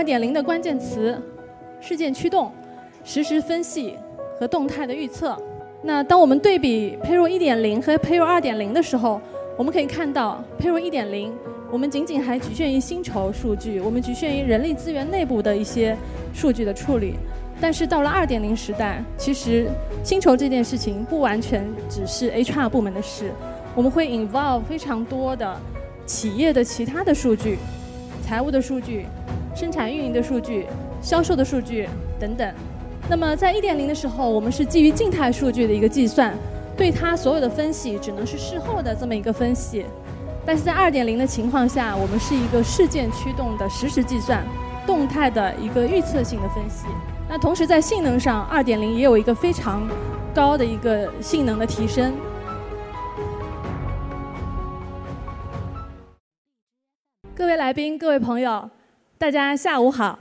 二点零的关键词：事件驱动、实时分析和动态的预测。那当我们对比 Payroll 一点零和 Payroll 二点零的时候，我们可以看到 Payroll 一点零，我们仅仅还局限于薪酬数据，我们局限于人力资源内部的一些数据的处理。但是到了二点零时代，其实薪酬这件事情不完全只是 HR 部门的事，我们会 involve 非常多的企业的其他的数据、财务的数据、生产运营的数据、销售的数据等等。那么在一点零的时候，我们是基于静态数据的一个计算，对它所有的分析只能是事后的这么一个分析。但是在二点零的情况下，我们是一个事件驱动的实时计算，动态的一个预测性的分析。那同时在性能上，二点零也有一个非常高的一个性能的提升。来宾，各位朋友，大家下午好，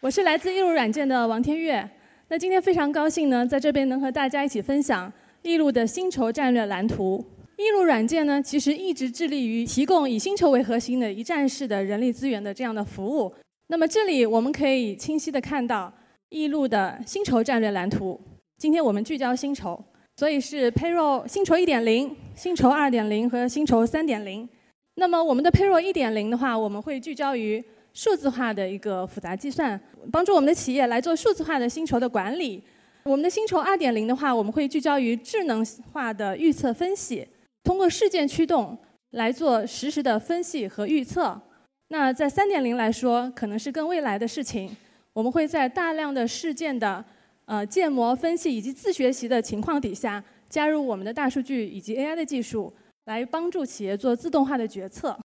我是来自易路软件的王天悦。那今天非常高兴呢，在这边能和大家一起分享易路的薪酬战略蓝图。易路软件呢，其实一直致力于提供以薪酬为核心的一站式的人力资源的这样的服务。那么这里我们可以清晰的看到易路的薪酬战略蓝图。今天我们聚焦薪酬，所以是 Payroll 薪酬1.0、薪酬2.0和薪酬3.0。那么我们的 Payroll 1.0的话，我们会聚焦于数字化的一个复杂计算，帮助我们的企业来做数字化的薪酬的管理。我们的薪酬二点零的话，我们会聚焦于智能化的预测分析，通过事件驱动来做实时的分析和预测。那在三点零来说，可能是更未来的事情。我们会在大量的事件的呃建模分析以及自学习的情况底下，加入我们的大数据以及 AI 的技术，来帮助企业做自动化的决策。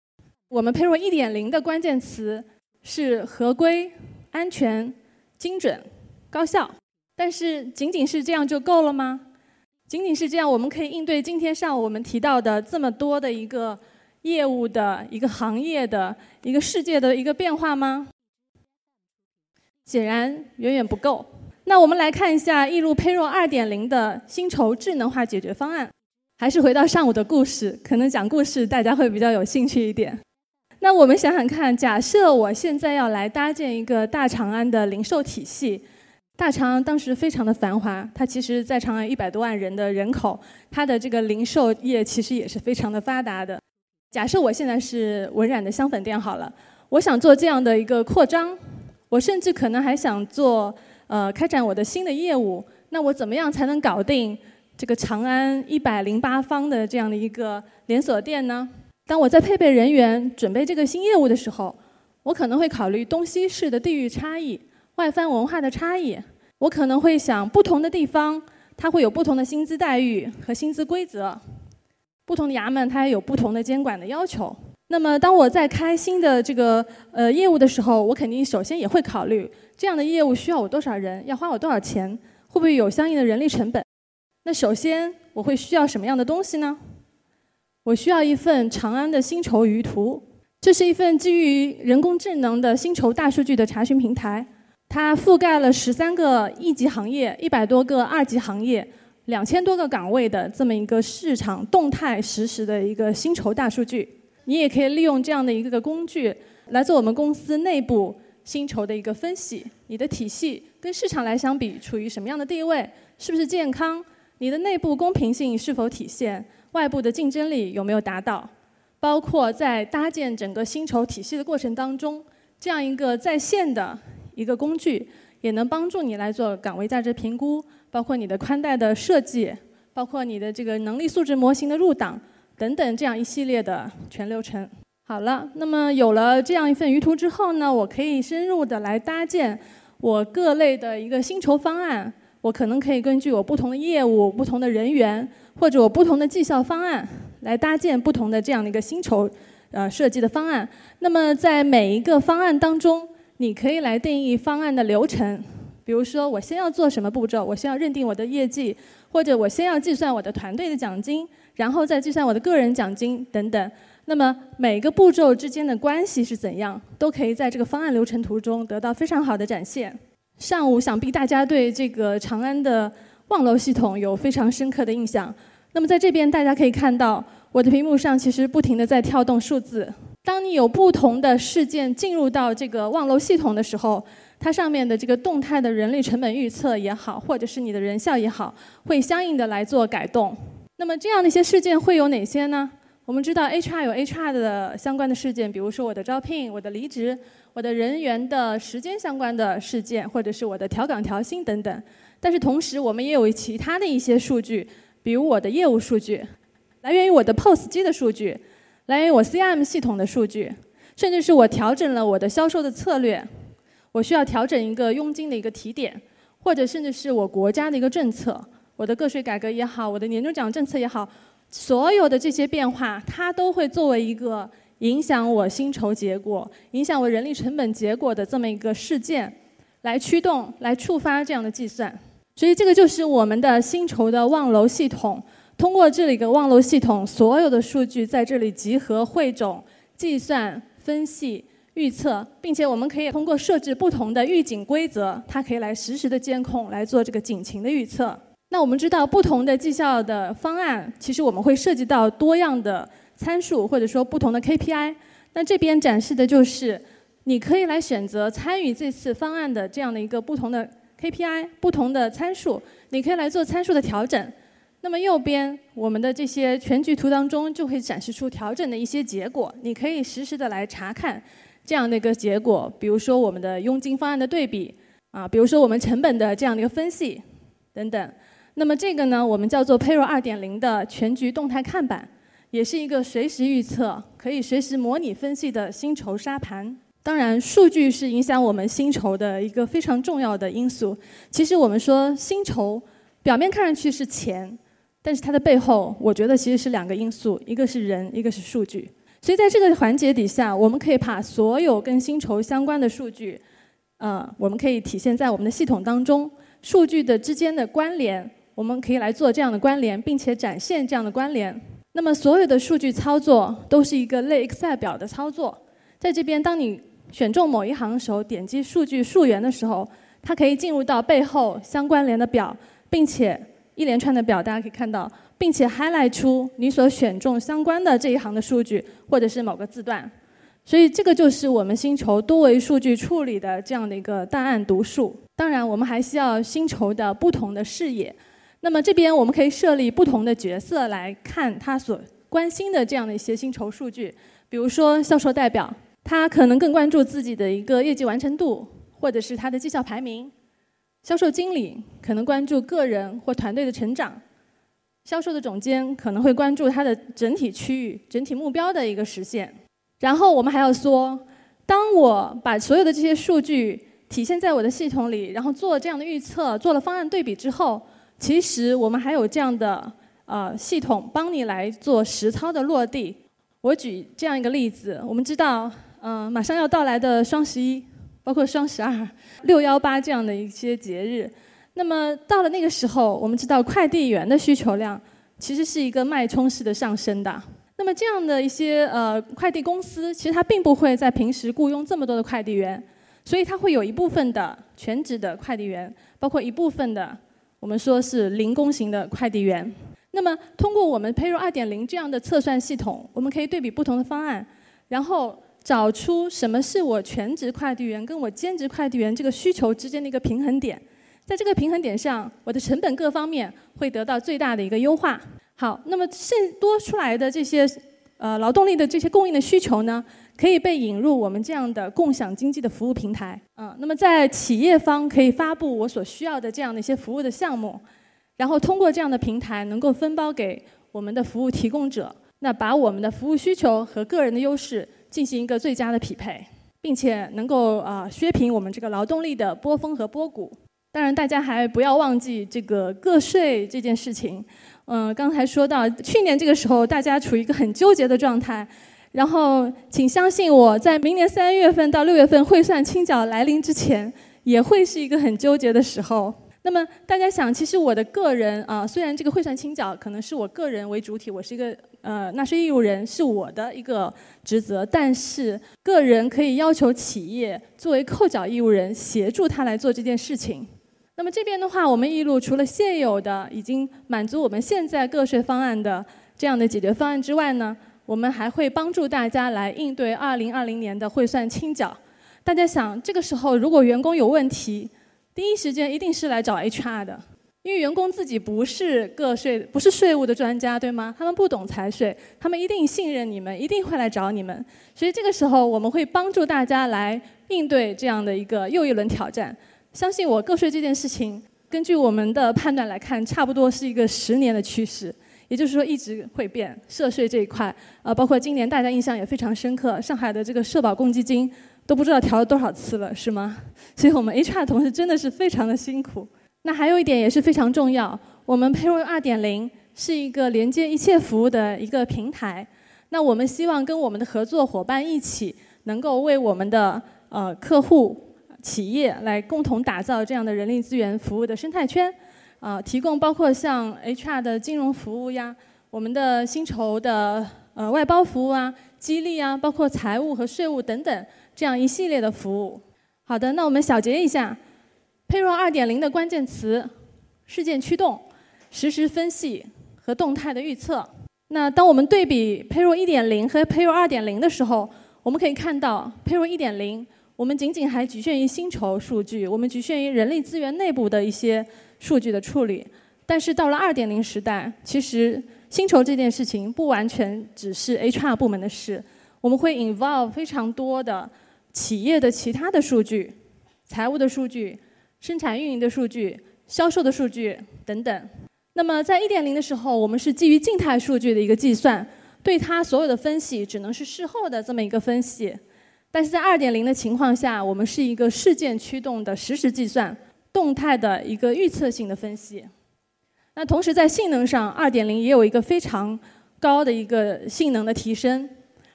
我们 Payroll 一点零的关键词。是合规、安全、精准、高效，但是仅仅是这样就够了吗？仅仅是这样，我们可以应对今天上午我们提到的这么多的一个业务的一个行业的一个世界的一个变化吗？显然远远不够。那我们来看一下易路 Payroll 二点零的薪酬智能化解决方案。还是回到上午的故事，可能讲故事大家会比较有兴趣一点。那我们想想看，假设我现在要来搭建一个大长安的零售体系，大长安当时非常的繁华，它其实在长安一百多万人的人口，它的这个零售业其实也是非常的发达的。假设我现在是文染的香粉店好了，我想做这样的一个扩张，我甚至可能还想做呃开展我的新的业务，那我怎么样才能搞定这个长安一百零八方的这样的一个连锁店呢？当我在配备人员、准备这个新业务的时候，我可能会考虑东西市的地域差异、外藩文化的差异。我可能会想，不同的地方它会有不同的薪资待遇和薪资规则，不同的衙门它也有不同的监管的要求。那么，当我在开新的这个呃业务的时候，我肯定首先也会考虑这样的业务需要我多少人，要花我多少钱，会不会有相应的人力成本？那首先我会需要什么样的东西呢？我需要一份长安的薪酬鱼图，这是一份基于人工智能的薪酬大数据的查询平台，它覆盖了十三个一级行业、一百多个二级行业、两千多个岗位的这么一个市场动态实时的一个薪酬大数据。你也可以利用这样的一个工具来做我们公司内部薪酬的一个分析。你的体系跟市场来相比处于什么样的地位？是不是健康？你的内部公平性是否体现？外部的竞争力有没有达到？包括在搭建整个薪酬体系的过程当中，这样一个在线的一个工具，也能帮助你来做岗位价值评估，包括你的宽带的设计，包括你的这个能力素质模型的入档等等这样一系列的全流程。好了，那么有了这样一份鱼图之后呢，我可以深入的来搭建我各类的一个薪酬方案。我可能可以根据我不同的业务、不同的人员。或者我不同的绩效方案来搭建不同的这样的一个薪酬呃设计的方案。那么在每一个方案当中，你可以来定义方案的流程。比如说，我先要做什么步骤？我先要认定我的业绩，或者我先要计算我的团队的奖金，然后再计算我的个人奖金等等。那么每个步骤之间的关系是怎样，都可以在这个方案流程图中得到非常好的展现。上午想必大家对这个长安的。望楼系统有非常深刻的印象。那么在这边大家可以看到，我的屏幕上其实不停的在跳动数字。当你有不同的事件进入到这个望楼系统的时候，它上面的这个动态的人力成本预测也好，或者是你的人效也好，会相应的来做改动。那么这样的一些事件会有哪些呢？我们知道 HR 有 HR 的相关的事件，比如说我的招聘、我的离职、我的人员的时间相关的事件，或者是我的调岗调薪等等。但是同时，我们也有其他的一些数据，比如我的业务数据，来源于我的 POS 机的数据，来源于我 CRM 系统的数据，甚至是我调整了我的销售的策略，我需要调整一个佣金的一个提点，或者甚至是我国家的一个政策，我的个税改革也好，我的年终奖政策也好。所有的这些变化，它都会作为一个影响我薪酬结果、影响我人力成本结果的这么一个事件，来驱动、来触发这样的计算。所以，这个就是我们的薪酬的望楼系统。通过这里的望楼系统，所有的数据在这里集合、汇总、计算、分析、预测，并且我们可以通过设置不同的预警规则，它可以来实时的监控，来做这个警情的预测。那我们知道，不同的绩效的方案，其实我们会涉及到多样的参数，或者说不同的 KPI。那这边展示的就是，你可以来选择参与这次方案的这样的一个不同的 KPI、不同的参数，你可以来做参数的调整。那么右边我们的这些全局图当中，就会展示出调整的一些结果，你可以实时的来查看这样的一个结果。比如说我们的佣金方案的对比，啊，比如说我们成本的这样的一个分析，等等。那么这个呢，我们叫做 Payroll 2.0的全局动态看板，也是一个随时预测、可以随时模拟分析的薪酬沙盘。当然，数据是影响我们薪酬的一个非常重要的因素。其实我们说薪酬，表面看上去是钱，但是它的背后，我觉得其实是两个因素，一个是人，一个是数据。所以在这个环节底下，我们可以把所有跟薪酬相关的数据，呃，我们可以体现在我们的系统当中，数据的之间的关联。我们可以来做这样的关联，并且展现这样的关联。那么所有的数据操作都是一个类 Excel 表的操作。在这边，当你选中某一行的时候，点击数据溯源的时候，它可以进入到背后相关联的表，并且一连串的表，大家可以看到，并且 highlight 出你所选中相关的这一行的数据，或者是某个字段。所以这个就是我们薪酬多维数据处理的这样的一个档案读数。当然，我们还需要薪酬的不同的视野。那么这边我们可以设立不同的角色来看他所关心的这样的一些薪酬数据，比如说销售代表，他可能更关注自己的一个业绩完成度，或者是他的绩效排名；销售经理可能关注个人或团队的成长；销售的总监可能会关注他的整体区域、整体目标的一个实现。然后我们还要说，当我把所有的这些数据体现在我的系统里，然后做这样的预测，做了方案对比之后。其实我们还有这样的呃系统，帮你来做实操的落地。我举这样一个例子，我们知道，嗯，马上要到来的双十一，包括双十二、六幺八这样的一些节日。那么到了那个时候，我们知道快递员的需求量其实是一个脉冲式的上升的。那么这样的一些呃快递公司，其实它并不会在平时雇佣这么多的快递员，所以它会有一部分的全职的快递员，包括一部分的。我们说是零工型的快递员。那么，通过我们 Payroll 2.0这样的测算系统，我们可以对比不同的方案，然后找出什么是我全职快递员跟我兼职快递员这个需求之间的一个平衡点。在这个平衡点上，我的成本各方面会得到最大的一个优化。好，那么剩多出来的这些呃劳动力的这些供应的需求呢？可以被引入我们这样的共享经济的服务平台，嗯，那么在企业方可以发布我所需要的这样的一些服务的项目，然后通过这样的平台能够分包给我们的服务提供者，那把我们的服务需求和个人的优势进行一个最佳的匹配，并且能够啊削平我们这个劳动力的波峰和波谷。当然，大家还不要忘记这个个税这件事情，嗯，刚才说到去年这个时候，大家处于一个很纠结的状态。然后，请相信我在明年三月份到六月份汇算清缴来临之前，也会是一个很纠结的时候。那么大家想，其实我的个人啊，虽然这个汇算清缴可能是我个人为主体，我是一个呃纳税义务人，是我的一个职责，但是个人可以要求企业作为扣缴义务人协助他来做这件事情。那么这边的话，我们义路除了现有的已经满足我们现在个税方案的这样的解决方案之外呢？我们还会帮助大家来应对2020年的汇算清缴。大家想，这个时候如果员工有问题，第一时间一定是来找 HR 的。因为员工自己不是个税，不是税务的专家，对吗？他们不懂财税，他们一定信任你们，一定会来找你们。所以这个时候，我们会帮助大家来应对这样的一个又一轮挑战。相信我，个税这件事情，根据我们的判断来看，差不多是一个十年的趋势，也就是说一直会变。涉税这一块，呃，包括今年大家印象也非常深刻，上海的这个社保公积金都不知道调了多少次了，是吗？所以我们 HR 同事真的是非常的辛苦。那还有一点也是非常重要，我们 Payroll 2.0是一个连接一切服务的一个平台。那我们希望跟我们的合作伙伴一起，能够为我们的呃客户、企业来共同打造这样的人力资源服务的生态圈，啊，提供包括像 HR 的金融服务呀，我们的薪酬的呃外包服务啊、激励啊，包括财务和税务等等这样一系列的服务。好的，那我们小结一下。Payroll 2.0的关键词：事件驱动、实时分析和动态的预测。那当我们对比 Payroll 1.0和 Payroll 2.0的时候，我们可以看到，Payroll 1.0我们仅仅还局限于薪酬数据，我们局限于人力资源内部的一些数据的处理。但是到了2.0时代，其实薪酬这件事情不完全只是 HR 部门的事，我们会 involve 非常多的企业的其他的数据、财务的数据。生产运营的数据、销售的数据等等。那么在一点零的时候，我们是基于静态数据的一个计算，对它所有的分析只能是事后的这么一个分析。但是在二点零的情况下，我们是一个事件驱动的实时计算、动态的一个预测性的分析。那同时在性能上，二点零也有一个非常高的一个性能的提升。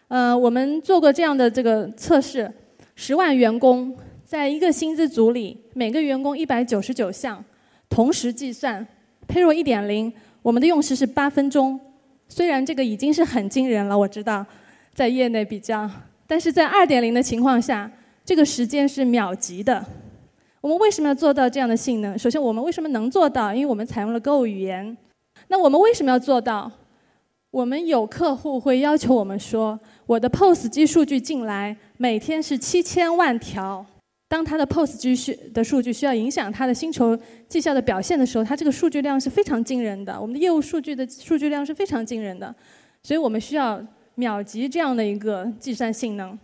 呃，我们做过这样的这个测试，十万员工。在一个薪资组里，每个员工一百九十九项，同时计算，Payroll 一点零，我们的用时是八分钟。虽然这个已经是很惊人了，我知道，在业内比较，但是在二点零的情况下，这个时间是秒级的。我们为什么要做到这样的性能？首先，我们为什么能做到？因为我们采用了 Go 语言。那我们为什么要做到？我们有客户会要求我们说，我的 POS 机数据进来，每天是七千万条。当它的 POS 机需的数据需要影响它的薪酬绩效的表现的时候，它这个数据量是非常惊人的。我们的业务数据的数据量是非常惊人的，所以我们需要秒级这样的一个计算性能。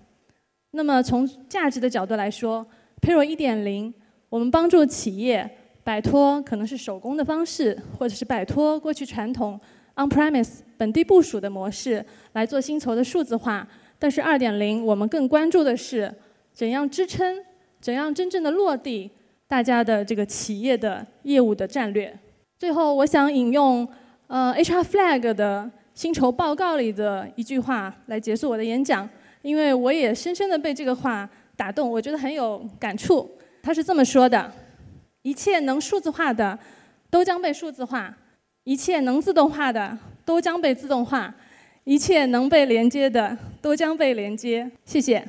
那么从价值的角度来说，Payroll 1.0，我们帮助企业摆脱可能是手工的方式，或者是摆脱过去传统 on-premise 本地部署的模式来做薪酬的数字化。但是2.0，我们更关注的是怎样支撑。怎样真正的落地大家的这个企业的业务的战略？最后，我想引用呃 HR Flag 的薪酬报告里的一句话来结束我的演讲，因为我也深深的被这个话打动，我觉得很有感触。他是这么说的：一切能数字化的都将被数字化，一切能自动化的都将被自动化，一切能被连接的都将被连接。谢谢。